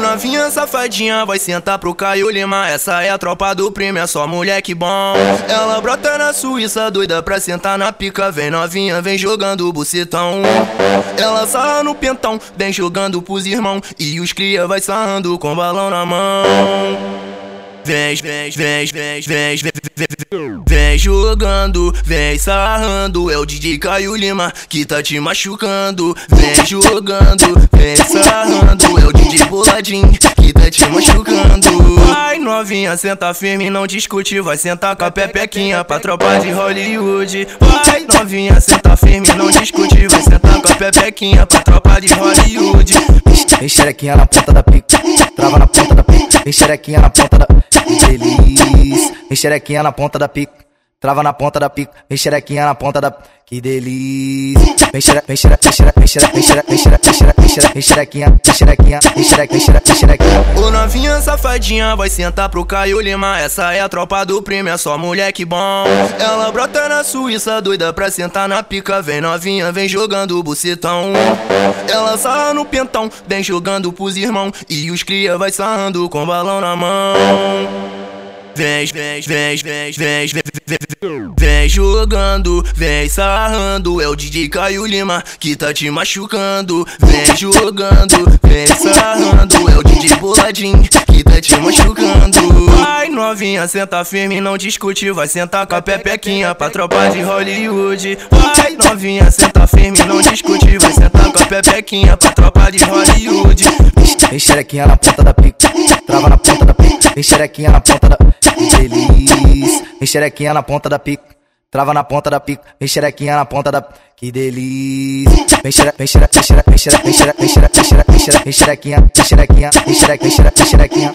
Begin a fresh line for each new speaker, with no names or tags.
Novinha safadinha, vai sentar pro Caio Lima. Essa é a tropa do prêmio, é só moleque bom. Ela brota na Suíça, doida pra sentar na pica. Vem novinha, vem jogando bucetão. Ela sarra no pentão, vem jogando pros irmão. E os cria vai sarrando com balão na mão vem, vem, vem, vem, vem, vem, vem jogando, vem sarrando. É o DJ Caio Lima que tá te machucando. Vem jogando, vem sarrando. É o DJ Boladinho que tá te machucando. Vai novinha, senta firme, não discute. Vai sentar com a pepequinha pra tropa de Hollywood. Vai novinha, senta firme, não discute. Vai sentar com a pepequinha pra tropa de Hollywood.
Vem xerequinha na ponta da pica, trava na ponta. Enxerequinha na ponta da. Feliz. Enxerequinha na ponta da pica. Trava na ponta da pica, vem xerequinha na ponta da. Que delícia! Vem xere, vem xere, vem xere, vem xere, vem xere, vem vem vem vem xerequinha, vem xerequinha, vem xerequinha.
Ô novinha safadinha, vai sentar pro Caio Lima. Essa é a tropa do primo, é só moleque bom. Ela brota na Suíça, doida pra sentar na pica. Vem novinha, vem jogando bucetão. Ela sarra no pentão, vem jogando pros irmão. E os cria vai sarrando com balão na mão. Vem, vem, vem, vem, vem, vem, vem, vem jogando, vem sarrando. É o DJ Caio Lima que tá te machucando. Vem jogando, vem sarrando. É o DJ Boladinho que tá te machucando. Vai novinha, senta firme, não discute. Vai sentar com a pepequinha pra tropa de Hollywood. Vai novinha, senta firme, não discute. Vai sentar com a pepequinha pra tropa de Hollywood.
Tem xerequinha na ponta da pica, trava na ponta Enxerequinha na ponta da. Feliz. Enxerequinha na ponta da pica. Trava na ponta da pica. Enxerequinha na ponta da. Que delícia. Enxerequinha, enxerequinha, enxerequinha, enxerequinha.